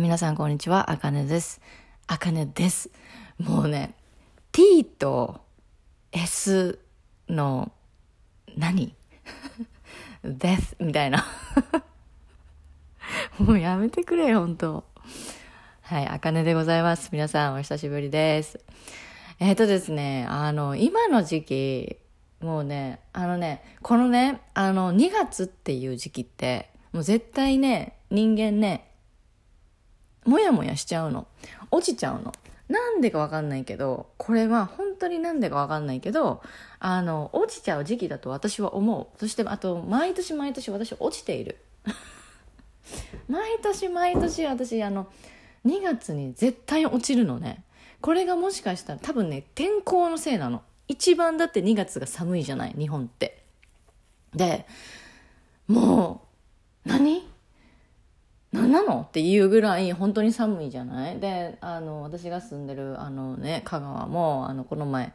ー皆さんこんにちは、あかねです。あかねです。もうね、t と s の何？death みたいな もうやめてくれよ、本当はい、あかねでございます。皆さんお久しぶりです。えっ、ー、とですね、あの、今の時期、もうね、あのね、このね、あの、2月っていう時期って、もう絶対ね、人間ね、もやもやしちゃうの。落ちちゃうの。なんでかわかんないけど、これは本当になんでかわかんないけど、あの、落ちちゃう時期だと私は思う。そして、あと、毎年毎年私落ちている。毎年毎年私、あの、2月に絶対落ちるのね。これがもしかしたら多分ね、天候のせいなの。一番だって2月が寒いじゃない、日本って。で、もう、何？何なの？っていうぐらい本当に寒いじゃない？であの私が住んでるあのね香川もあのこの前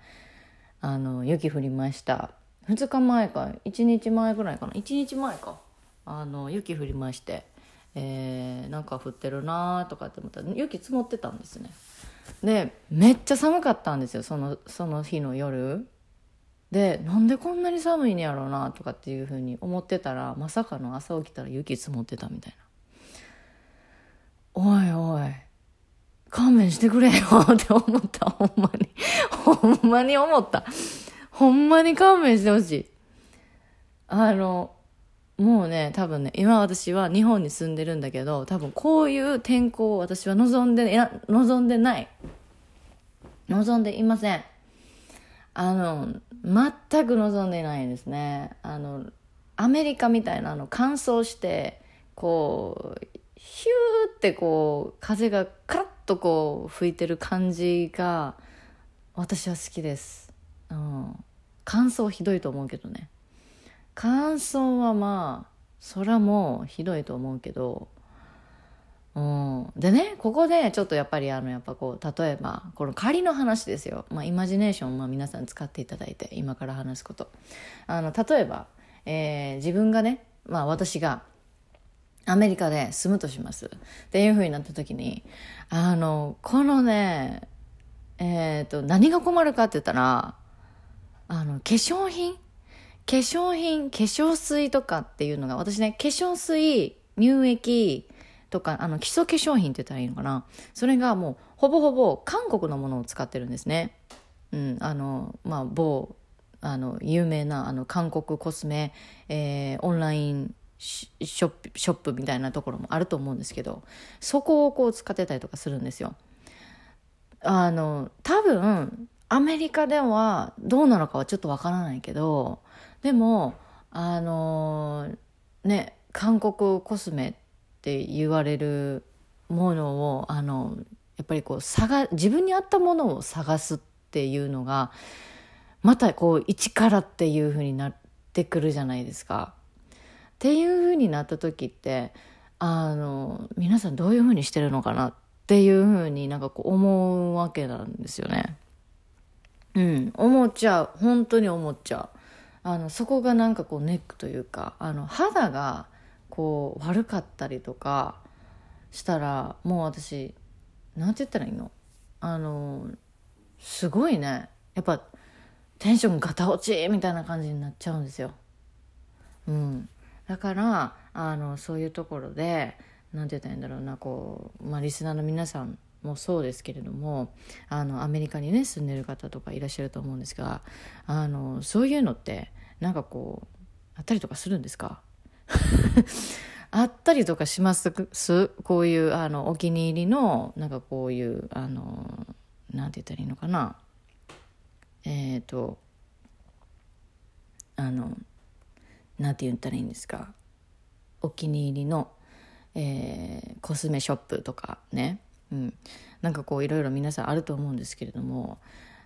あの雪降りました。2日前か1日前ぐらいかな？1日前か。あの雪降りまして。えー、なんか降ってるなとかって思ったら雪積もってたんですね。でめっちゃ寒かったんですよそのその日の夜。でなんでこんなに寒いんやろうなとかっていうふうに思ってたらまさかの朝起きたら雪積もってたみたいな。おいおい、勘弁してくれよ って思った、ほんまに。ほんまに思った。ほんまに勘弁してほしい。あの、もうね、多分ね、今私は日本に住んでるんだけど、多分こういう天候を私は望んで、いや、望んでない。望んでいません。あの、全く望んでないですね。あの、アメリカみたいなあの乾燥して、こう、ヒューってこう風がカラッとこう吹いてる感じが私は好きです、うん、乾燥ひどいと思うけどね。乾燥はまあそらもひどいと思うけど。うん、でねここでちょっとやっぱりあのやっぱこう例えばこの仮の話ですよ、まあ、イマジネーション、まあ、皆さん使っていただいて今から話すこと。あの例えば、えー、自分がね、まあ、私がアメリカで住むとします。っていう風になった時に、あの、このね、えっ、ー、と、何が困るかって言ったら、あの、化粧品？化粧品、化粧水とかっていうのが、私ね、化粧水、乳液とか、あの、基礎化粧品って言ったらいいのかな。それがもう、ほぼほぼ韓国のものを使ってるんですね。うん、あの、まあ、某、あの、有名な、あの、韓国コスメ、えー、オンラインショップショップみたいなところもあると思うんですけどそこをこう使ってたりとかするんですよ。あの多分アメリカではどうなのかはちょっとわからないけどでもあのね韓国コスメって言われるものをあのやっぱりこう探自分に合ったものを探すっていうのがまたこう一からっていうふうになってくるじゃないですか。っていう風になった時ってあの皆さんどういう風にしてるのかなっていう風になんかこう思うわけなんですよね。うん、思っちゃう。本当に思っちゃう。あのそこがなんかこうネックというかあの肌がこう悪かったりとかしたらもう私なんて言ったらいいの？あのすごいね。やっぱテンションガタ落ちみたいな感じになっちゃうんですよ。うん、だからあのそういうところで何て言ったらいいんだろうなこう、まあ、リスナーの皆さんもそうですけれどもあのアメリカにね住んでる方とかいらっしゃると思うんですがあのそういうのってなんかこうあったりとかするんですか？あったりとかしますこういうあのお気に入りのなんかこういうあのなんて言ったらいいのかな？えっ、ー、とあの何て言ったらいいんですか？お気に入りの、えー、コスメショップとかね、うん、なんかこういろいろ皆さんあると思うんですけれども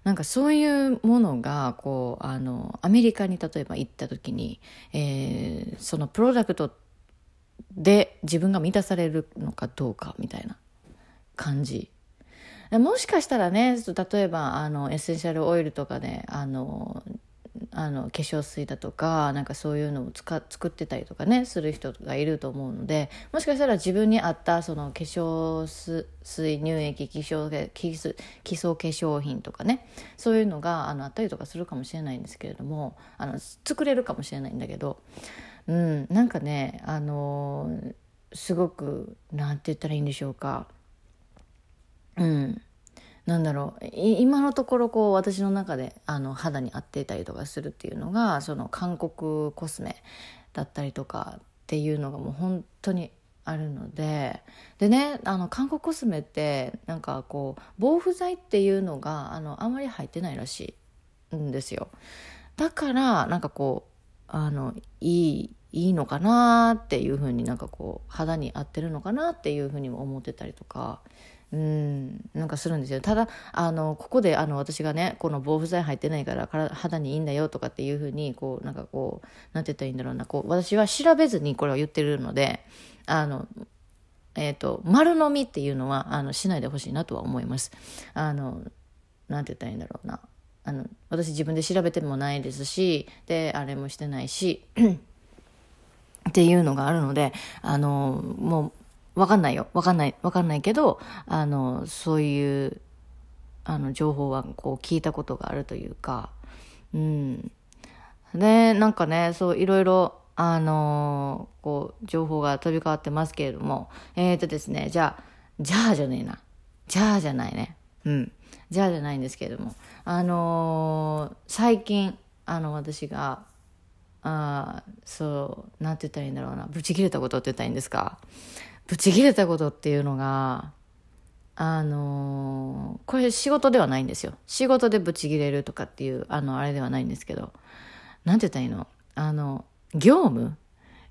なんかそういうものがこうあのアメリカに例えば行った時に、えー、そのプロダクトで自分が満たされるのかどうかみたいな感じ。もしかしたらね例えばあのエッセンシャルオイルとかであのあの化粧水だとかなんかそういうのを使作ってたりとかねする人がいると思うのでもしかしたら自分に合ったその化粧水乳液基礎基礎基礎化粧品とかねそういうのがあのあったりとかするかもしれないんですけれどもあの作れるかもしれないんだけど、うん、なんかねあのすごくなんて言ったらいいんでしょうか。うんなんだろう。今のところこう私の中であの肌に合っていたりとかするっていうのがその韓国コスメだったりとかっていうのがもう本当にあるので。でねあの韓国コスメってなんかこう防腐剤っていうのがあのあまり入ってないらしいんですよ。だからなんかこうあのいいいいのかなっていうふうになんかこう肌に合ってるのかなっていうふうにも思ってたりとかうんなんかするんですよ。ただあのここであの私がねこの防腐剤入ってないから肌にいいんだよとかっていうふうにこうなんかこうなんて言ったらいいんだろうな。こう私は調べずにこれを言ってるのであのえっ、ー、と丸飲みっていうのはあのしないでほしいなとは思います。あのなんて言ったらいいんだろうな。あの私自分で調べてもないですしであれもしてないし っていうのがあるのであのもうわかんないよ。わかんない。わかんないけど、あの、そういう、あの、情報はこう聞いたことがあるというか、うん。で、なんかね、そう、いろいろ、あの、こう、情報が飛び交ってますけれども、えっ、ー、とですね、じゃあ、じゃあじゃねえな。じゃあじゃないね。うん。じゃあじゃないんですけれども、あのー、最近、あの、私が、あそう、なんて言ったらいいんだろうな、ブチ切れたことって言ったらいいんですか。ブチ切れたことっていうのが、あの、これ仕事ではないんですよ。仕事でブチ切れるとかっていう、あの、あれではないんですけど、なんて言ったらいいの？あの、業務？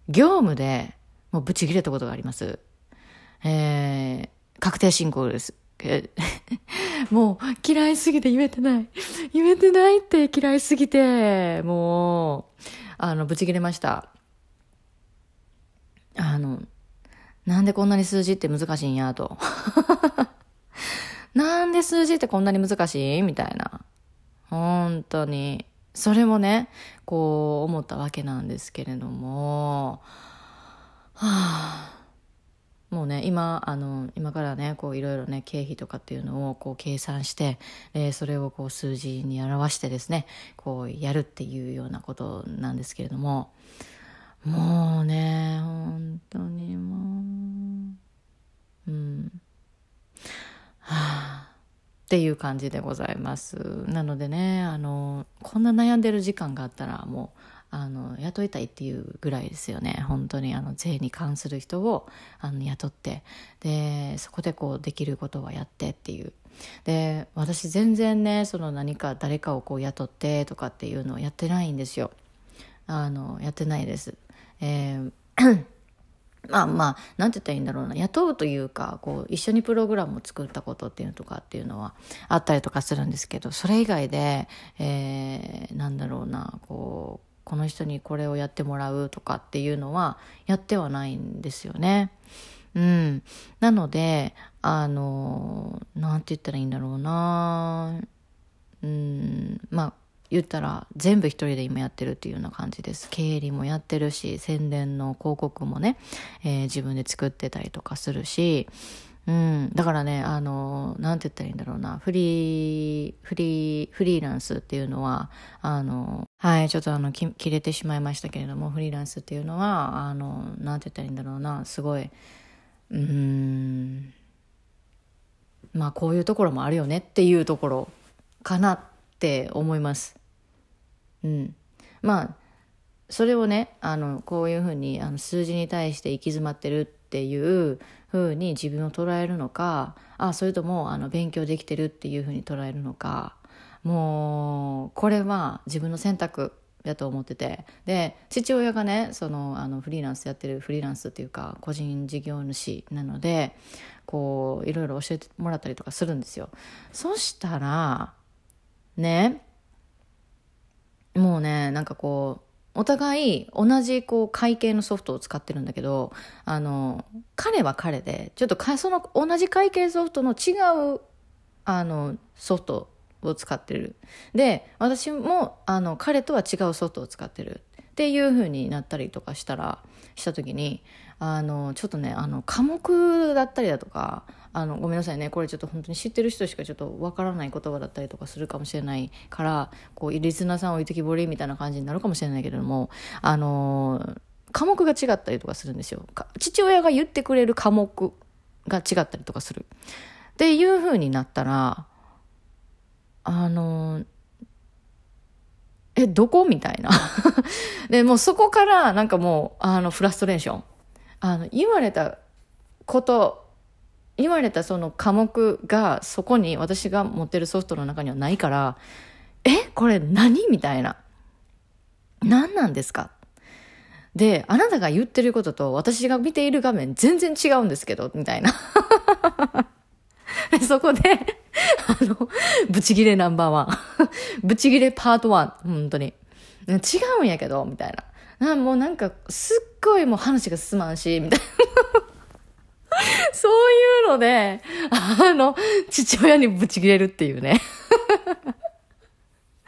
業務でもうブチ切れたことがあります。えー、確定申告です。もう嫌いすぎて言えてない。言えてないって嫌いすぎて、もう、あの、ブチ切れました。あの、なんでこんなに数字って難しいんやと。なんで数字ってこんなに難しいみたいな。本当に。それもね、こう思ったわけなんですけれども、はあ、もうね、今、あの、今からね、こういろいろね、経費とかっていうのをこう計算して、えー、それをこう数字に表してですね、こうやるっていうようなことなんですけれども、もうね、本当にもう、うん。はあ、っていう感じでございます。なのでね、あの、こんな悩んでる時間があったら、もう、あの雇いたいっていうぐらいですよね。本当にあの税に関する人をあの雇ってでそこでこうできることはやってっていう。で私全然ねその何か誰かをこう雇ってとかっていうのをやってないんですよ。あのやってないです。えーまあまあ、なんて言ったらいいんだろうな、雇うというか、こう、一緒にプログラムを作ったことっていうのとかっていうのはあったりとかするんですけど、それ以外で、えー、なんだろうな、こう、この人にこれをやってもらうとかっていうのはやってはないんですよね。うん。なので、あの、なんて言ったらいいんだろうな、うん、まあ、言ったら全部一人で今やってるっていうような感じです。経理もやってるし、宣伝の広告もね、えー、自分で作ってたりとかするし、うん、だからね、あの、なんて言ったらいいんだろうな、フリー、フリー、フリーランスっていうのは、あの、はい、ちょっとあの、切れてしまいましたけれども、フリーランスっていうのは、あの、なんて言ったらいいんだろうな、すごい、うん、まあ、こういうところもあるよねっていうところかなって思います。うん、まあそれをねあのこういうふうにあの数字に対して行き詰まってるっていうふうに自分を捉えるのかあそれともあの勉強できてるっていうふうに捉えるのかもうこれは自分の選択やと思ってて。で父親がねそのあのフリーランスやってるフリーランスっていうか個人事業主なのでこういろいろ教えてもらったりとかするんですよ。そしたらねもうねなんかこうお互い同じこう会計のソフトを使ってるんだけどあの彼は彼でちょっとかその同じ会計ソフトの違うあのソフトを使ってる。で私もあの彼とは違うソフトを使ってる。っていう風になったりとかしたらした時にあのちょっとねあの科目だったりだとかあのごめんなさいね。これちょっと本当に知ってる人しかちょっとわからない言葉だったりとかするかもしれないからこうリスナーさん置いてきぼりみたいな感じになるかもしれないけれどもあの科目が違ったりとかするんですよ。父親が言ってくれる科目が違ったりとかする。っていう風になったらあのえどこ？みたいな。でもうそこからなんかもうあのフラストレーション。あの言われたこと言われたその科目がそこに私が持ってるソフトの中にはないから、えこれ何みたいな。何なんですか？で、あなたが言ってることと私が見ている画面全然違うんですけど、みたいな。そこで、あの、ブチギレナンバーワン。ブチギレパートワン。本当に。違うんやけど、みたいな。なもうなんか、すっごいもう話が進まんし、みたいな。そういうので、あの、父親にブチ切れるっていうね。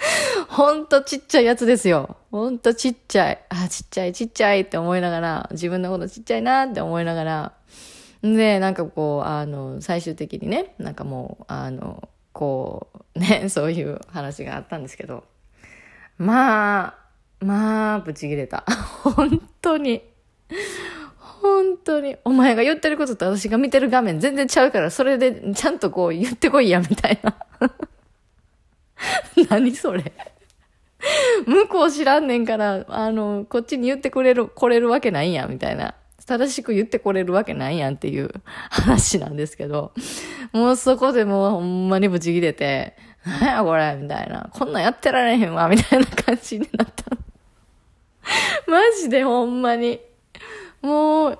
ほんとちっちゃいやつですよ。ほんとちっちゃい。あ、ちっちゃいちっちゃいって思いながら、自分のことちっちゃいなって思いながら、で、なんかこう、あの、最終的にね、なんかもう、あの、こう、ね、そういう話があったんですけど、まあ、まあ、ブチ切れた。本当に。本当に、お前が言ってることと私が見てる画面全然ちゃうから、それでちゃんとこう言ってこいや、みたいな。何それ。向こう知らんねんから、あの、こっちに言ってくれる、来れるわけないやん、みたいな。正しく言ってこれるわけないやんっていう 話なんですけど、もうそこでもうほんまにブチ切れて、なんやこれみたいな。こんなんやってられへんわみたいな感じになった。マジでほんまに。もう、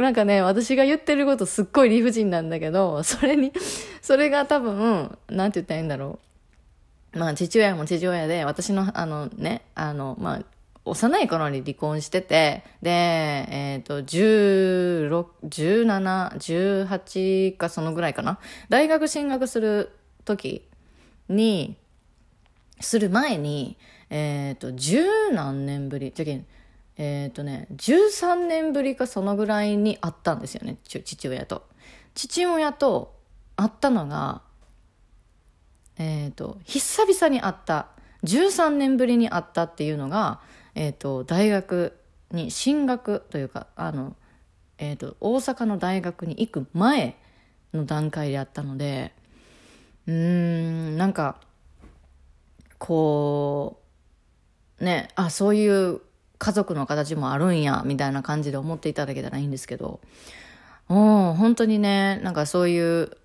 なんかね、私が言ってることすっごい理不尽なんだけど、それに、それが多分、なんて言ったらいいんだろう。まあ、父親も父親で、私の、あのね、あの、まあ、幼い頃に離婚してて、で、えっ、ー、と、16、17、18かそのぐらいかな。大学進学する時に、する前に、えっ、ー、と、十何年ぶり、じゃけん、えっ、ー、とね、13年ぶりかそのぐらいに会ったんですよね、父親と。父親と会ったのが、えっ、ー、と、久々に会った、13年ぶりに会ったっていうのが、えっ、ー、と、大学に進学というか、あの、えっ、と、大阪の大学に行く前の段階であったので、うーん、なんか、こう、ね、あ、そういう家族の形もあるんや、みたいな感じで思っていただけたらいいんですけど、もう本当にね、なんかそういう、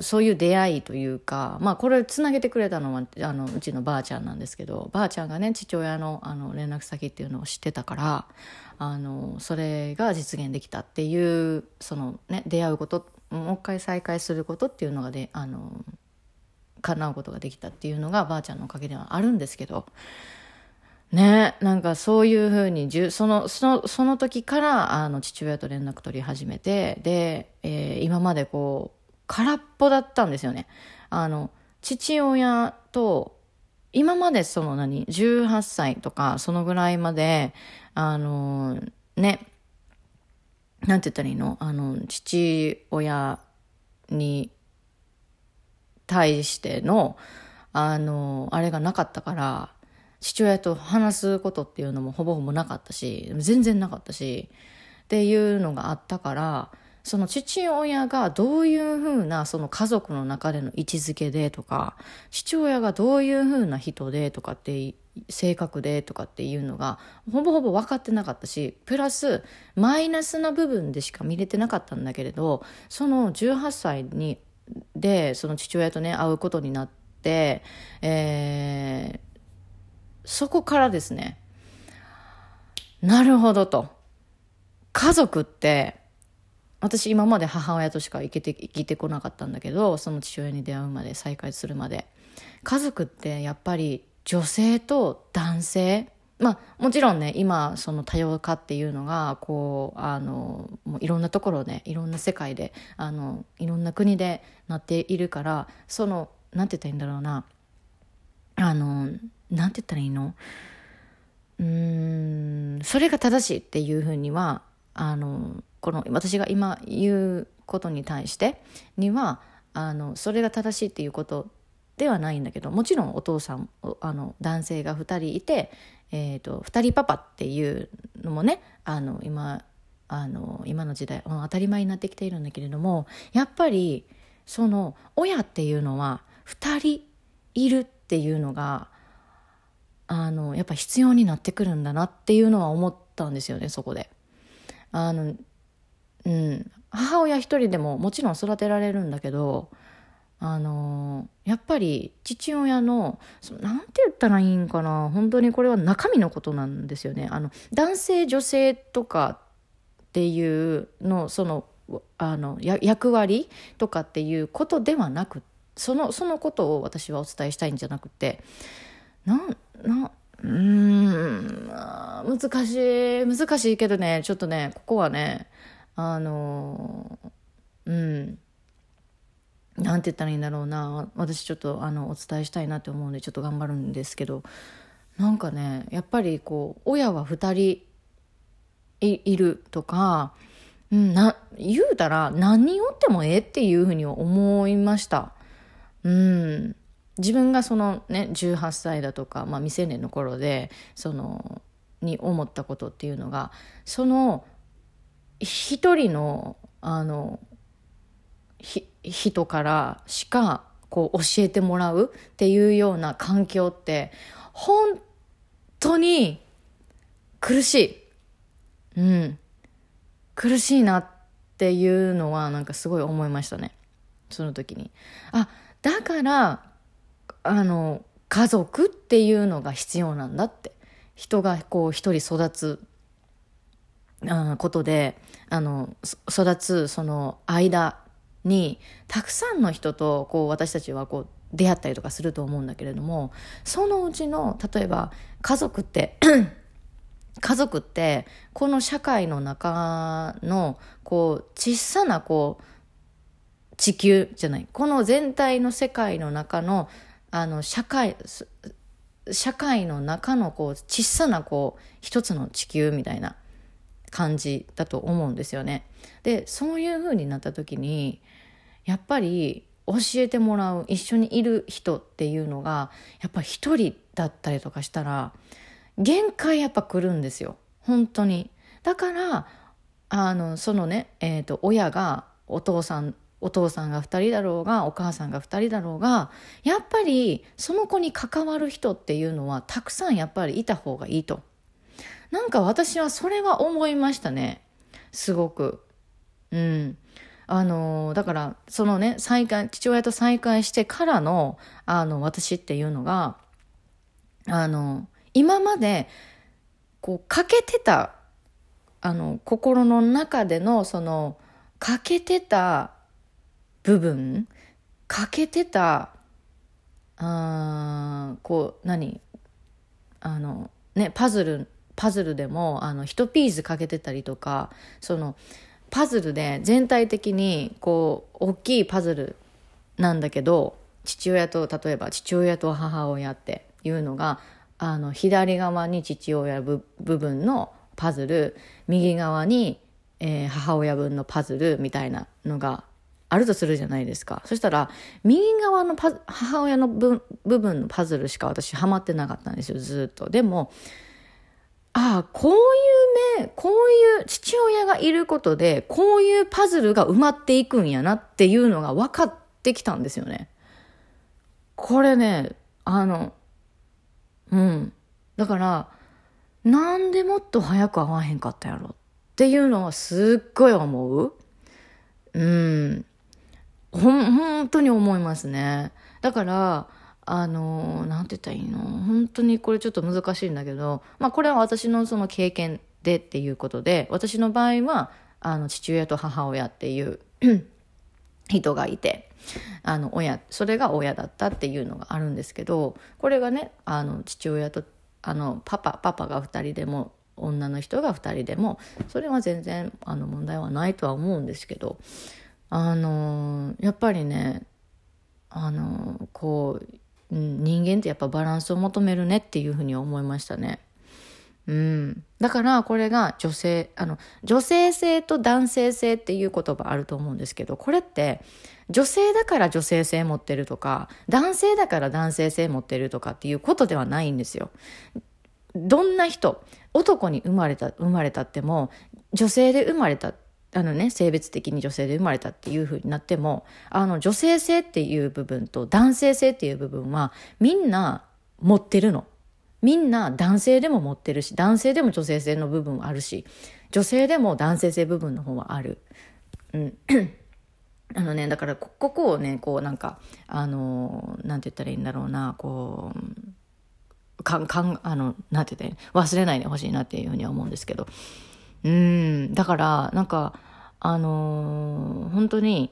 そういう出会いというか、まあこれつなげてくれたのは、あの、うちのばあちゃんなんですけど、ばあちゃんがね、父親のあの連絡先っていうのを知ってたから、あの、それが実現できたっていう、そのね、出会うこと、もう一回再会することっていうのがで、あの、叶うことができたっていうのがばあちゃんのおかげではあるんですけど、なんかそういうふうにそのそのその時からあの父親と連絡取り始めてで、えー、今までこう空っぽだったんですよね。あの父親と今までその何18歳とかそのぐらいまであのねなんて言ったらいいの？あの父親に対してのあのあれがなかったから父親と話すことっていうのもほぼほぼなかったし全然なかったしっていうのがあったからその父親がどういうふうなその家族の中での位置づけでとか父親がどういうふうな人でとかって性格でとかっていうのがほぼほぼ分かってなかったしプラスマイナスな部分でしか見れてなかったんだけれどその18歳にでその父親とね会うことになって、えー、そこからですね、なるほどと。家族って、私今まで母親としか生きて、生きてこなかったんだけど、その父親に出会うまで、再会するまで。家族ってやっぱり女性と男性、まあもちろんね今その多様化っていうのがこうあのもういろんなところでいろんな世界であのいろんな国でなっているからそのなんて言ったらいいんだろうなあのなんて言ったらいいの？うーんそれが正しいっていうふうにはあのこの私が今言うことに対してにはあのそれが正しいっていうことではないんだけどもちろんお父さんあの男性が2人いて、えーと、2人パパっていうのもねあの今あの今の時代当たり前になってきているんだけれどもやっぱりその親っていうのは2人いるっていうのがあのやっぱ必要になってくるんだなっていうのは思ったんですよねそこで。あのうん母親一人でももちろん育てられるんだけどあのやっぱり父親の何て言ったらいいんかな本当にこれは中身のことなんですよねあの男性女性とかっていうのそのあの役割とかっていうことではなくそのそのことを私はお伝えしたいんじゃなくてなんなうん難しい難しいけどねちょっとねここはねあのうんなんて言ったらいいんだろうな私ちょっとあのお伝えしたいなって思うんでちょっと頑張るんですけどなんかねやっぱりこう親は2人いるとか、うん、な言うたら何人おってもええっていうふうに思いました。うん自分がそのね18歳だとか、まあ、未成年の頃でそのに思ったことっていうのがその一人のあの人からしかこう教えてもらうっていうような環境って本当に苦しい。うん。苦しいなっていうのはなんかすごい思いましたね。その時に。あ、だから、あの、家族っていうのが必要なんだって。人がこう一人育つあことであの育つその間にたくさんの人とこう私たちはこう出会ったりとかすると思うんだけれどもそのうちの例えば家族って 家族ってこの社会の中のこう小さなこう地球じゃないこの全体の世界の中のあの社会社会の中のこう小さなこう一つの地球みたいな感じだと思うんですよね。でそういう風になった時にやっぱり教えてもらう一緒にいる人っていうのがやっぱ一人だったりとかしたら限界やっぱ来るんですよ本当に。だからあのそのね、えーと、親がお父さんお父さんが2人だろうがお母さんが2人だろうがやっぱりその子に関わる人っていうのはたくさんやっぱりいた方がいいとなんか私はそれは思いましたね。すごく。うん。あの、だから、そのね、再会、父親と再会してからの、あの、私っていうのが、あの、今まで、こう、欠けてた、あの、心の中での、その、欠けてた部分、欠けてた、あこう、何？あの、ね、パズルパズルでもあの1ピースかけてたりとかそのパズルで全体的にこう大きいパズルなんだけど父親と例えば父親と母親っていうのがあの左側に父親部分のパズル右側に、えー、母親分のパズルみたいなのがあるとするじゃないですかそしたら右側のパ母親の部分のパズルしか私ハマってなかったんですよずっとでもああ、こういうね、こういう父親がいることで、こういうパズルが埋まっていくんやなっていうのが分かってきたんですよね。これね、あの、うん。だから、なんでもっと早く会わへんかったやろっていうのはすっごい思う。うん。ほん、本当に思いますね。だから、あの何て言ったらいいの？本当にこれちょっと難しいんだけど、まあ、これは私のその経験でっていうことで私の場合はあの父親と母親っていう 人がいてあの親それが親だったっていうのがあるんですけどこれがねあの父親とあのパパパパが2人でも女の人が2人でもそれは全然あの問題はないとは思うんですけどあのやっぱりねあのこう、人間ってやっぱバランスを求めるねっていうふうに思いましたね。うん。だからこれが女性、あの、女性性と男性性っていう言葉あると思うんですけど、これって女性だから女性性持ってるとか、男性だから男性性持ってるとかっていうことではないんですよ。どんな人、男に生まれた、生まれたっても、女性で生まれた、あのね、性別的に女性で生まれたっていう風になっても、あの、女性性っていう部分と男性性っていう部分は、みんな持ってるの。みんな男性でも持ってるし、男性でも女性性の部分はあるし、女性でも男性性部分の方はある。うん。あのね、だからここをね、こうなんか、あの、なんて言ったらいいんだろうな、こう、かん、かん、あの、なんて言ったらいい忘れないでほしいなっていうふうには思うんですけど。うん、だから、なんか、あのー、本当に、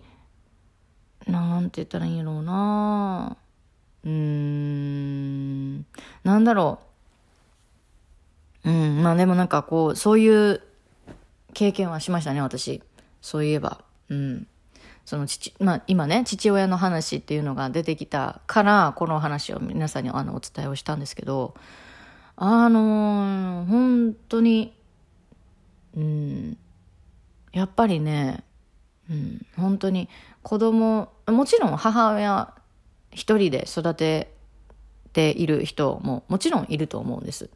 なんて言ったらいいんやろうなうん、なんだろう。うん、まあでもなんかこう、そういう経験はしましたね、私。そういえば。うん。その父、まあ今ね、父親の話っていうのが出てきたから、この話を皆さんにあのお伝えをしたんですけど、あのー、本当に、うん、やっぱりね、うん、本当に子供、もちろん母親一人で育てている人ももちろんいると思うんです。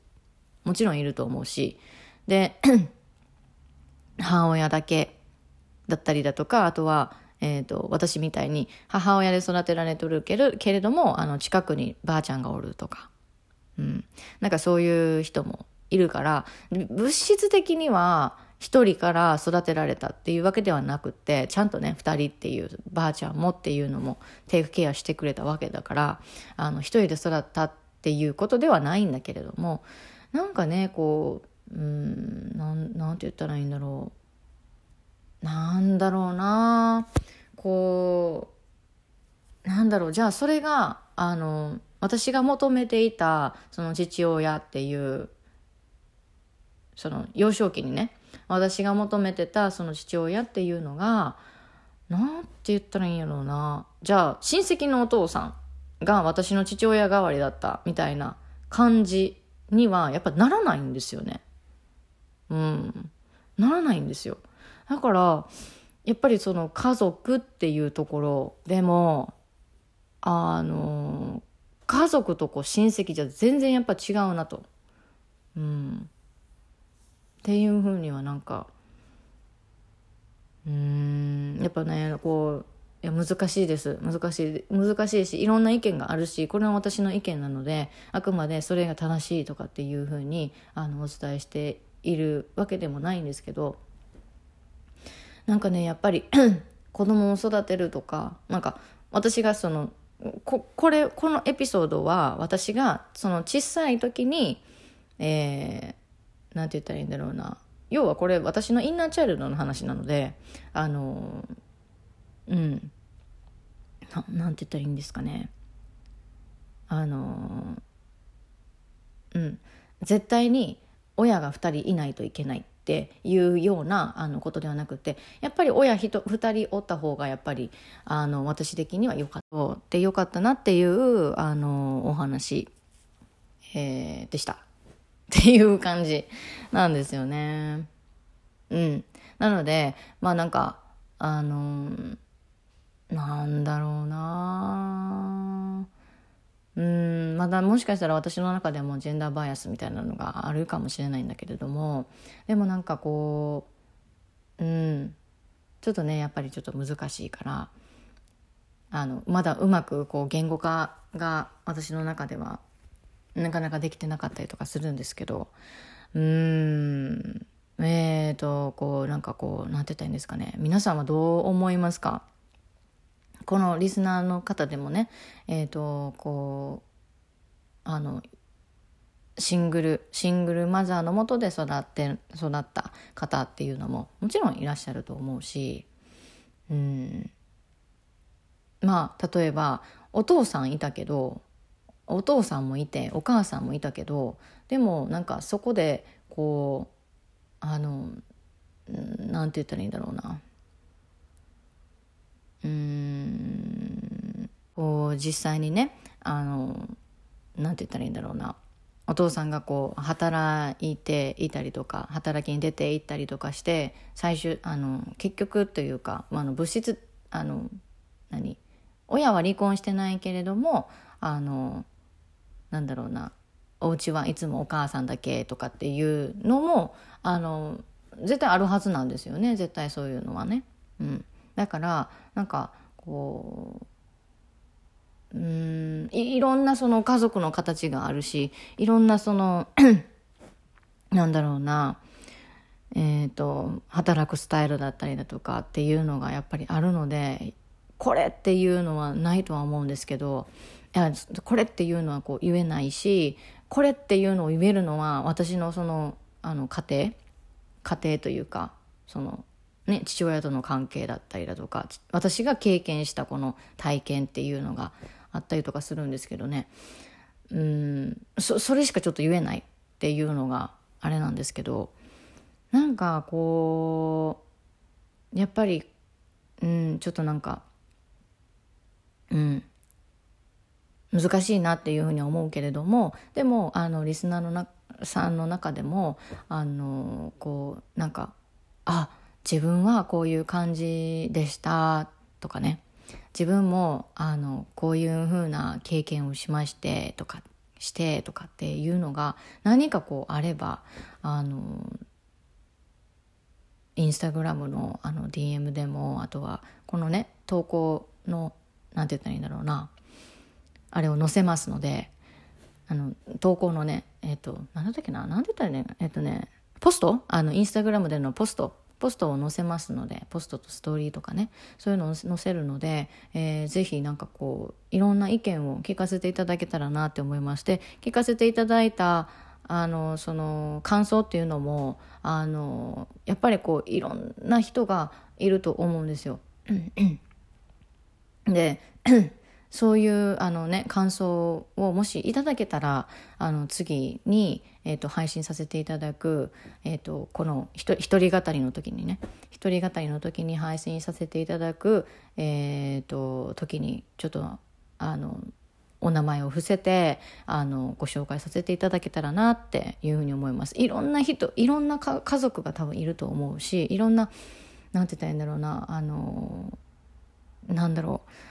もちろんいると思うし、で、母親だけだったりだとか、あとは、え、ー、と、私みたいに母親で育てられとるけるけれども、あの、近くにばあちゃんがおるとか、うん。なんかそういう人もいるから、物質的には一人から育てられたっていうわけではなくて、ちゃんとね、二人っていう、ばあちゃんもっていうのもテイクケアしてくれたわけだから、あの、一人で育ったっていうことではないんだけれども、なんかね、こう、うん、なん、なんて言ったらいいんだろう。なんだろうなこう、なんだろう、じゃあそれが、あの、私が求めていた、その父親っていう、その幼少期にね、私が求めてたその父親っていうのが、なんて言ったらいいんやろうな。じゃあ、親戚のお父さんが私の父親代わりだったみたいな感じにはやっぱならないんですよね。うん。ならないんですよ。だから、やっぱりその家族っていうところでもあの家族とこう親戚じゃ全然やっぱ違うなと。うん、っていうふうにはなんかうんやっぱねこういや難しいです。難しい難しいしいろんな意見があるしこれは私の意見なのであくまでそれが正しいとかっていうふうにあのお伝えしているわけでもないんですけどなんかねやっぱり 子供を育てるとかなんか私がそのここれこのエピソードは私がその小さい時にえー、なんて言ったらいいんだろうな。要はこれ私のインナーチャイルドの話なのであのうん。ななんて言ったらいいんですかね。あのうん。絶対に親が2人いないといけないっていうようなあのことではなくてやっぱり親2人おった方がやっぱりあの私的には良かった。で良かったなっていうあのお話、えー、でした。っていう感じなんですよね。うん。なのでまあなんかあのなんだろうなうんまだもしかしたら私の中でもジェンダーバイアスみたいなのがあるかもしれないんだけれどもでもなんかこううんちょっとねやっぱりちょっと難しいからあのまだうまくこう言語化が私の中ではなかなかできてなかったりとかするんですけどうーん。えーとこうなんかこうなんて言ったらいいんですかね。皆さんはどう思いますか？このリスナーの方でもねえっ、ー、とこうあのシングルシングルマザーのもとで育って育った方っていうのももちろんいらっしゃると思うしうん。まあ例えばお父さんいたけどお父さんもいてお母さんもいたけどでもなんかそこでこうあのなんて言ったらいいんだろうな。うんこう実際にねあのなんて言ったらいいんだろうな。お父さんがこう働いていたりとか働きに出ていったりとかして最終あの結局というか、まあ、の物質あの何？親は離婚してないけれどもあのなんだろうな。お家はいつもお母さんだけとかっていうのもあの絶対あるはずなんですよね。絶対そういうのはね。うん、だからなんかこううんいろんなその家族の形があるしいろんなその なんだろうな。えーと、働くスタイルだったりだとかっていうのがやっぱりあるのでこれっていうのはないとは思うんですけどこれっていうのはこう言えないしこれっていうのを言えるのは私のそのあの家庭家庭というかその、ね、父親との関係だったりだとか私が経験したこの体験っていうのがあったりとかするんですけどね。うんそそれしかちょっと言えないっていうのがあれなんですけどなんかこうやっぱりうんちょっとなんかうん。難しいなっていうふうに思うけれどもでもあのリスナーのなさんの中でもあのこうなんかあ自分はこういう感じでしたとかね。自分もあのこういうふうな経験をしましてとかしてとかっていうのが何かこうあればあのインスタグラムのあの DM でもあとはこのね投稿の何て言ったらいいんだろうな。あれを載せますのであの投稿のねえっ、ー、と何だったっけな何て言ったらねえっ、ー、とねポスト？あのインスタグラムでのポスト？ポストを載せますのでポストとストーリーとかねそういうのを載せるので、えー、ぜひなんかこういろんな意見を聞かせていただけたらなって思いまして聞かせていただいたあのその感想っていうのもあのやっぱりこういろんな人がいると思うんですよ。でそういうあの、ね、感想をもしいただけたらあの次に、えーと、配信させていただく、えーと、この一人語りの時にね一人語りの時に配信させていただく、えーと、時にちょっとあのお名前を伏せてあのご紹介させていただけたらなっていうふうに思います。いろんな人いろんな家族が多分いると思うしいろんななんて言ったらいいんだろうなあのなんだろう。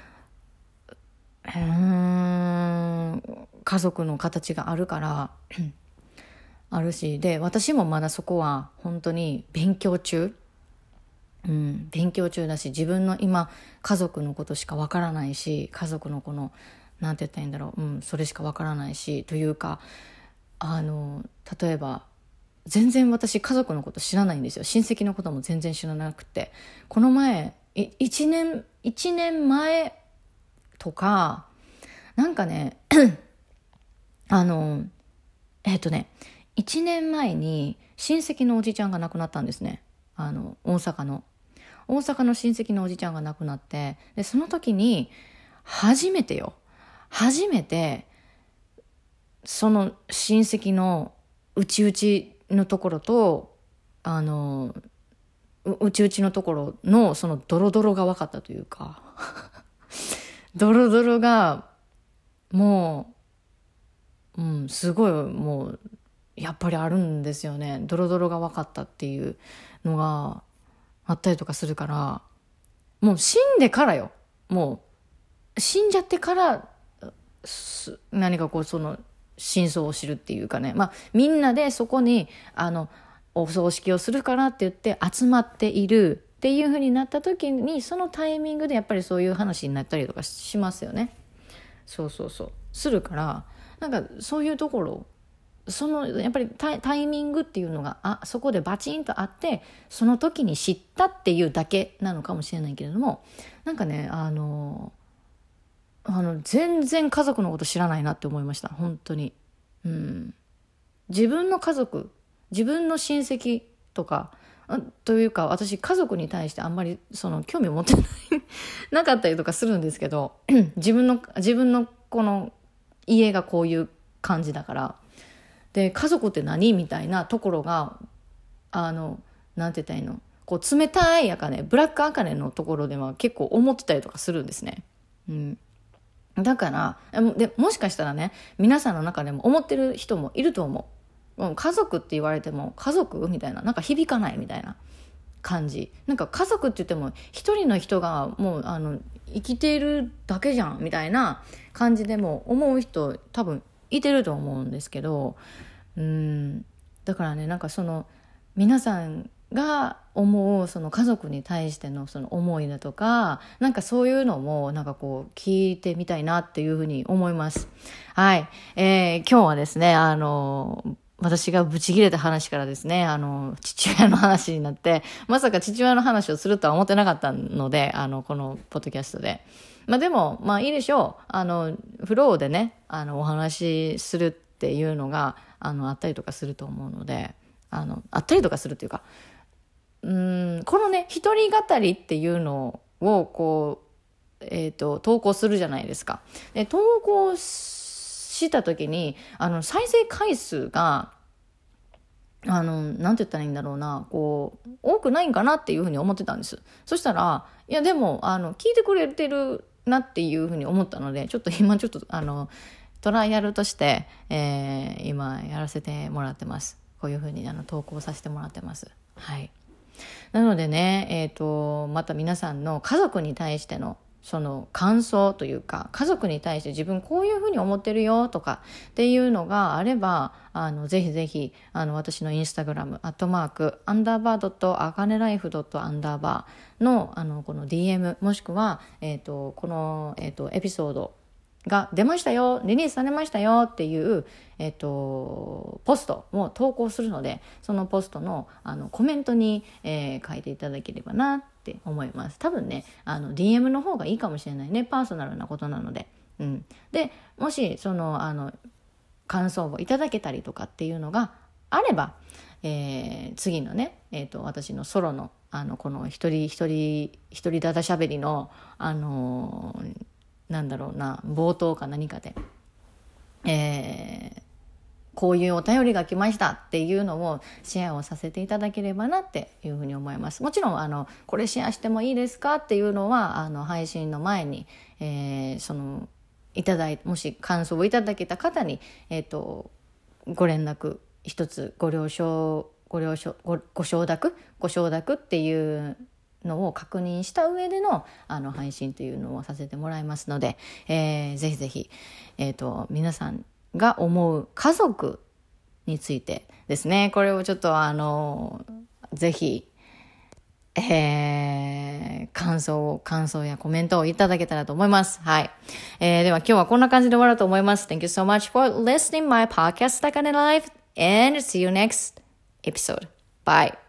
うん。家族の形があるから あるし。で私もまだそこは本当に勉強中、うん、勉強中だし自分の今家族のことしかわからないし家族のこのなんて言ったらいいんだろう、うん、それしかわからないしというかあの例えば全然私家族のこと知らないんですよ。親戚のことも全然知らなくて。この前1年1年前とか、なんかね、あの、えっ、とね、1年前に親戚のおじちゃんが亡くなったんですね。あの、大阪の。大阪の親戚のおじちゃんが亡くなって、で、その時に、初めてよ。初めて、その親戚の内々のところと、あの、内々のところのそのドロドロが分かったというか ドロドロがもう、うん、すごいもうやっぱりあるんですよね。ドロドロが分かったっていうのがあったりとかするからもう死んでからよ。もう死んじゃってから何かこうその真相を知るっていうかね。まあみんなでそこにあのお葬式をするからって言って集まっているっていうふうになった時にそのタイミングでやっぱりそういう話になったりとかしますよね。そうそうそうするからなんかそういうところそのやっぱりタイミングっていうのがあそこでバチンとあってその時に知ったっていうだけなのかもしれないけれどもなんかねあのあの全然家族のこと知らないなって思いました本当に。うん、自分の家族自分の親戚とかというか私家族に対してあんまりその興味を持ってないなかったりとかするんですけど 自分の自分のこの家がこういう感じだからで家族って何みたいなところがあのなんて言ったらいいの？こう冷たいあかねブラックあかねのところでは結構思ってたりとかするんですね。うん、だからでもしかしたらね皆さんの中でも思ってる人もいると思う。もう家族って言われても家族みたいななんか響かないみたいな感じなんか家族って言っても一人の人がもうあの生きているだけじゃんみたいな感じでも思う人多分いてると思うんですけどうんだからねなんかその皆さんが思うその家族に対してのその思いだとかなんかそういうのもなんかこう聞いてみたいなっていうふうに思います。はい。えー、今日はですね、あの、私がブチ切れた話からですね、あの、父親の話になって、まさか父親の話をするとは思ってなかったので、あの、このポッドキャストで。まあでも、まあいいでしょう。あの、フローでね、あの、お話しするっていうのが、あの、あったりとかすると思うので、あの、あったりとかするっていうか、うん、このね、一人語りっていうのを、こう、えっ、ー、と、投稿するじゃないですか。で、投稿すした時に、あの、再生回数が、あの、なんて言ったらいいんだろうな、こう、多くないんかなっていうふうに思ってたんです。そしたら、いや、でも、あの、聞いてくれてるなっていうふうに思ったので、ちょっと 今ちょっと、あの、トライアルとして、えー、今やらせてもらってます。こういうふうにあの投稿させてもらってます。はい。なのでね、えっ、ー、と、また皆さんの家族に対してのその感想というか家族に対して自分こういうふうに思ってるよとかっていうのがあればあのぜひぜひあの私のインスタグラムアットマークアンダーバードットアカネライフドットアンダーバーのあのこの DM もしくは、えーと、この、えーとエピソードが出ましたよ、リリースされましたよっていう、えっ、と、ポストを投稿するので、そのポストのあのコメントに、えー、書いていただければなって思います。多分ね、あの DM の方がいいかもしれないね。パーソナルなことなので。うん。で、もし、その、あの、感想をいただけたりとかっていうのがあれば、えー、次のね、えーと、私のソロのあのこの一人一人一人だだしゃべりの、あのーなんだろうな冒頭か何かで、えー、こういうお便りが来ましたっていうのをシェアをさせていただければなっていうふうに思います。もちろんあのこれシェアしてもいいですかっていうのはあの配信の前に、えー、そのいただいもし感想をいただけた方に、えーと、ご連絡一つご了承ご了承ごご承諾ご承諾っていうのを確認した上でのあの配信というのをさせてもらいますので、えー、ぜひぜひ、えーと、皆さんが思う家族についてですねこれをちょっとあのぜひえー、感想を感想やコメントをいただけたらと思います。はい。えー、では今日はこんな感じで終わろうと思います。Thank you so much for listening my podcast, Takane Life, and see you next episode. Bye.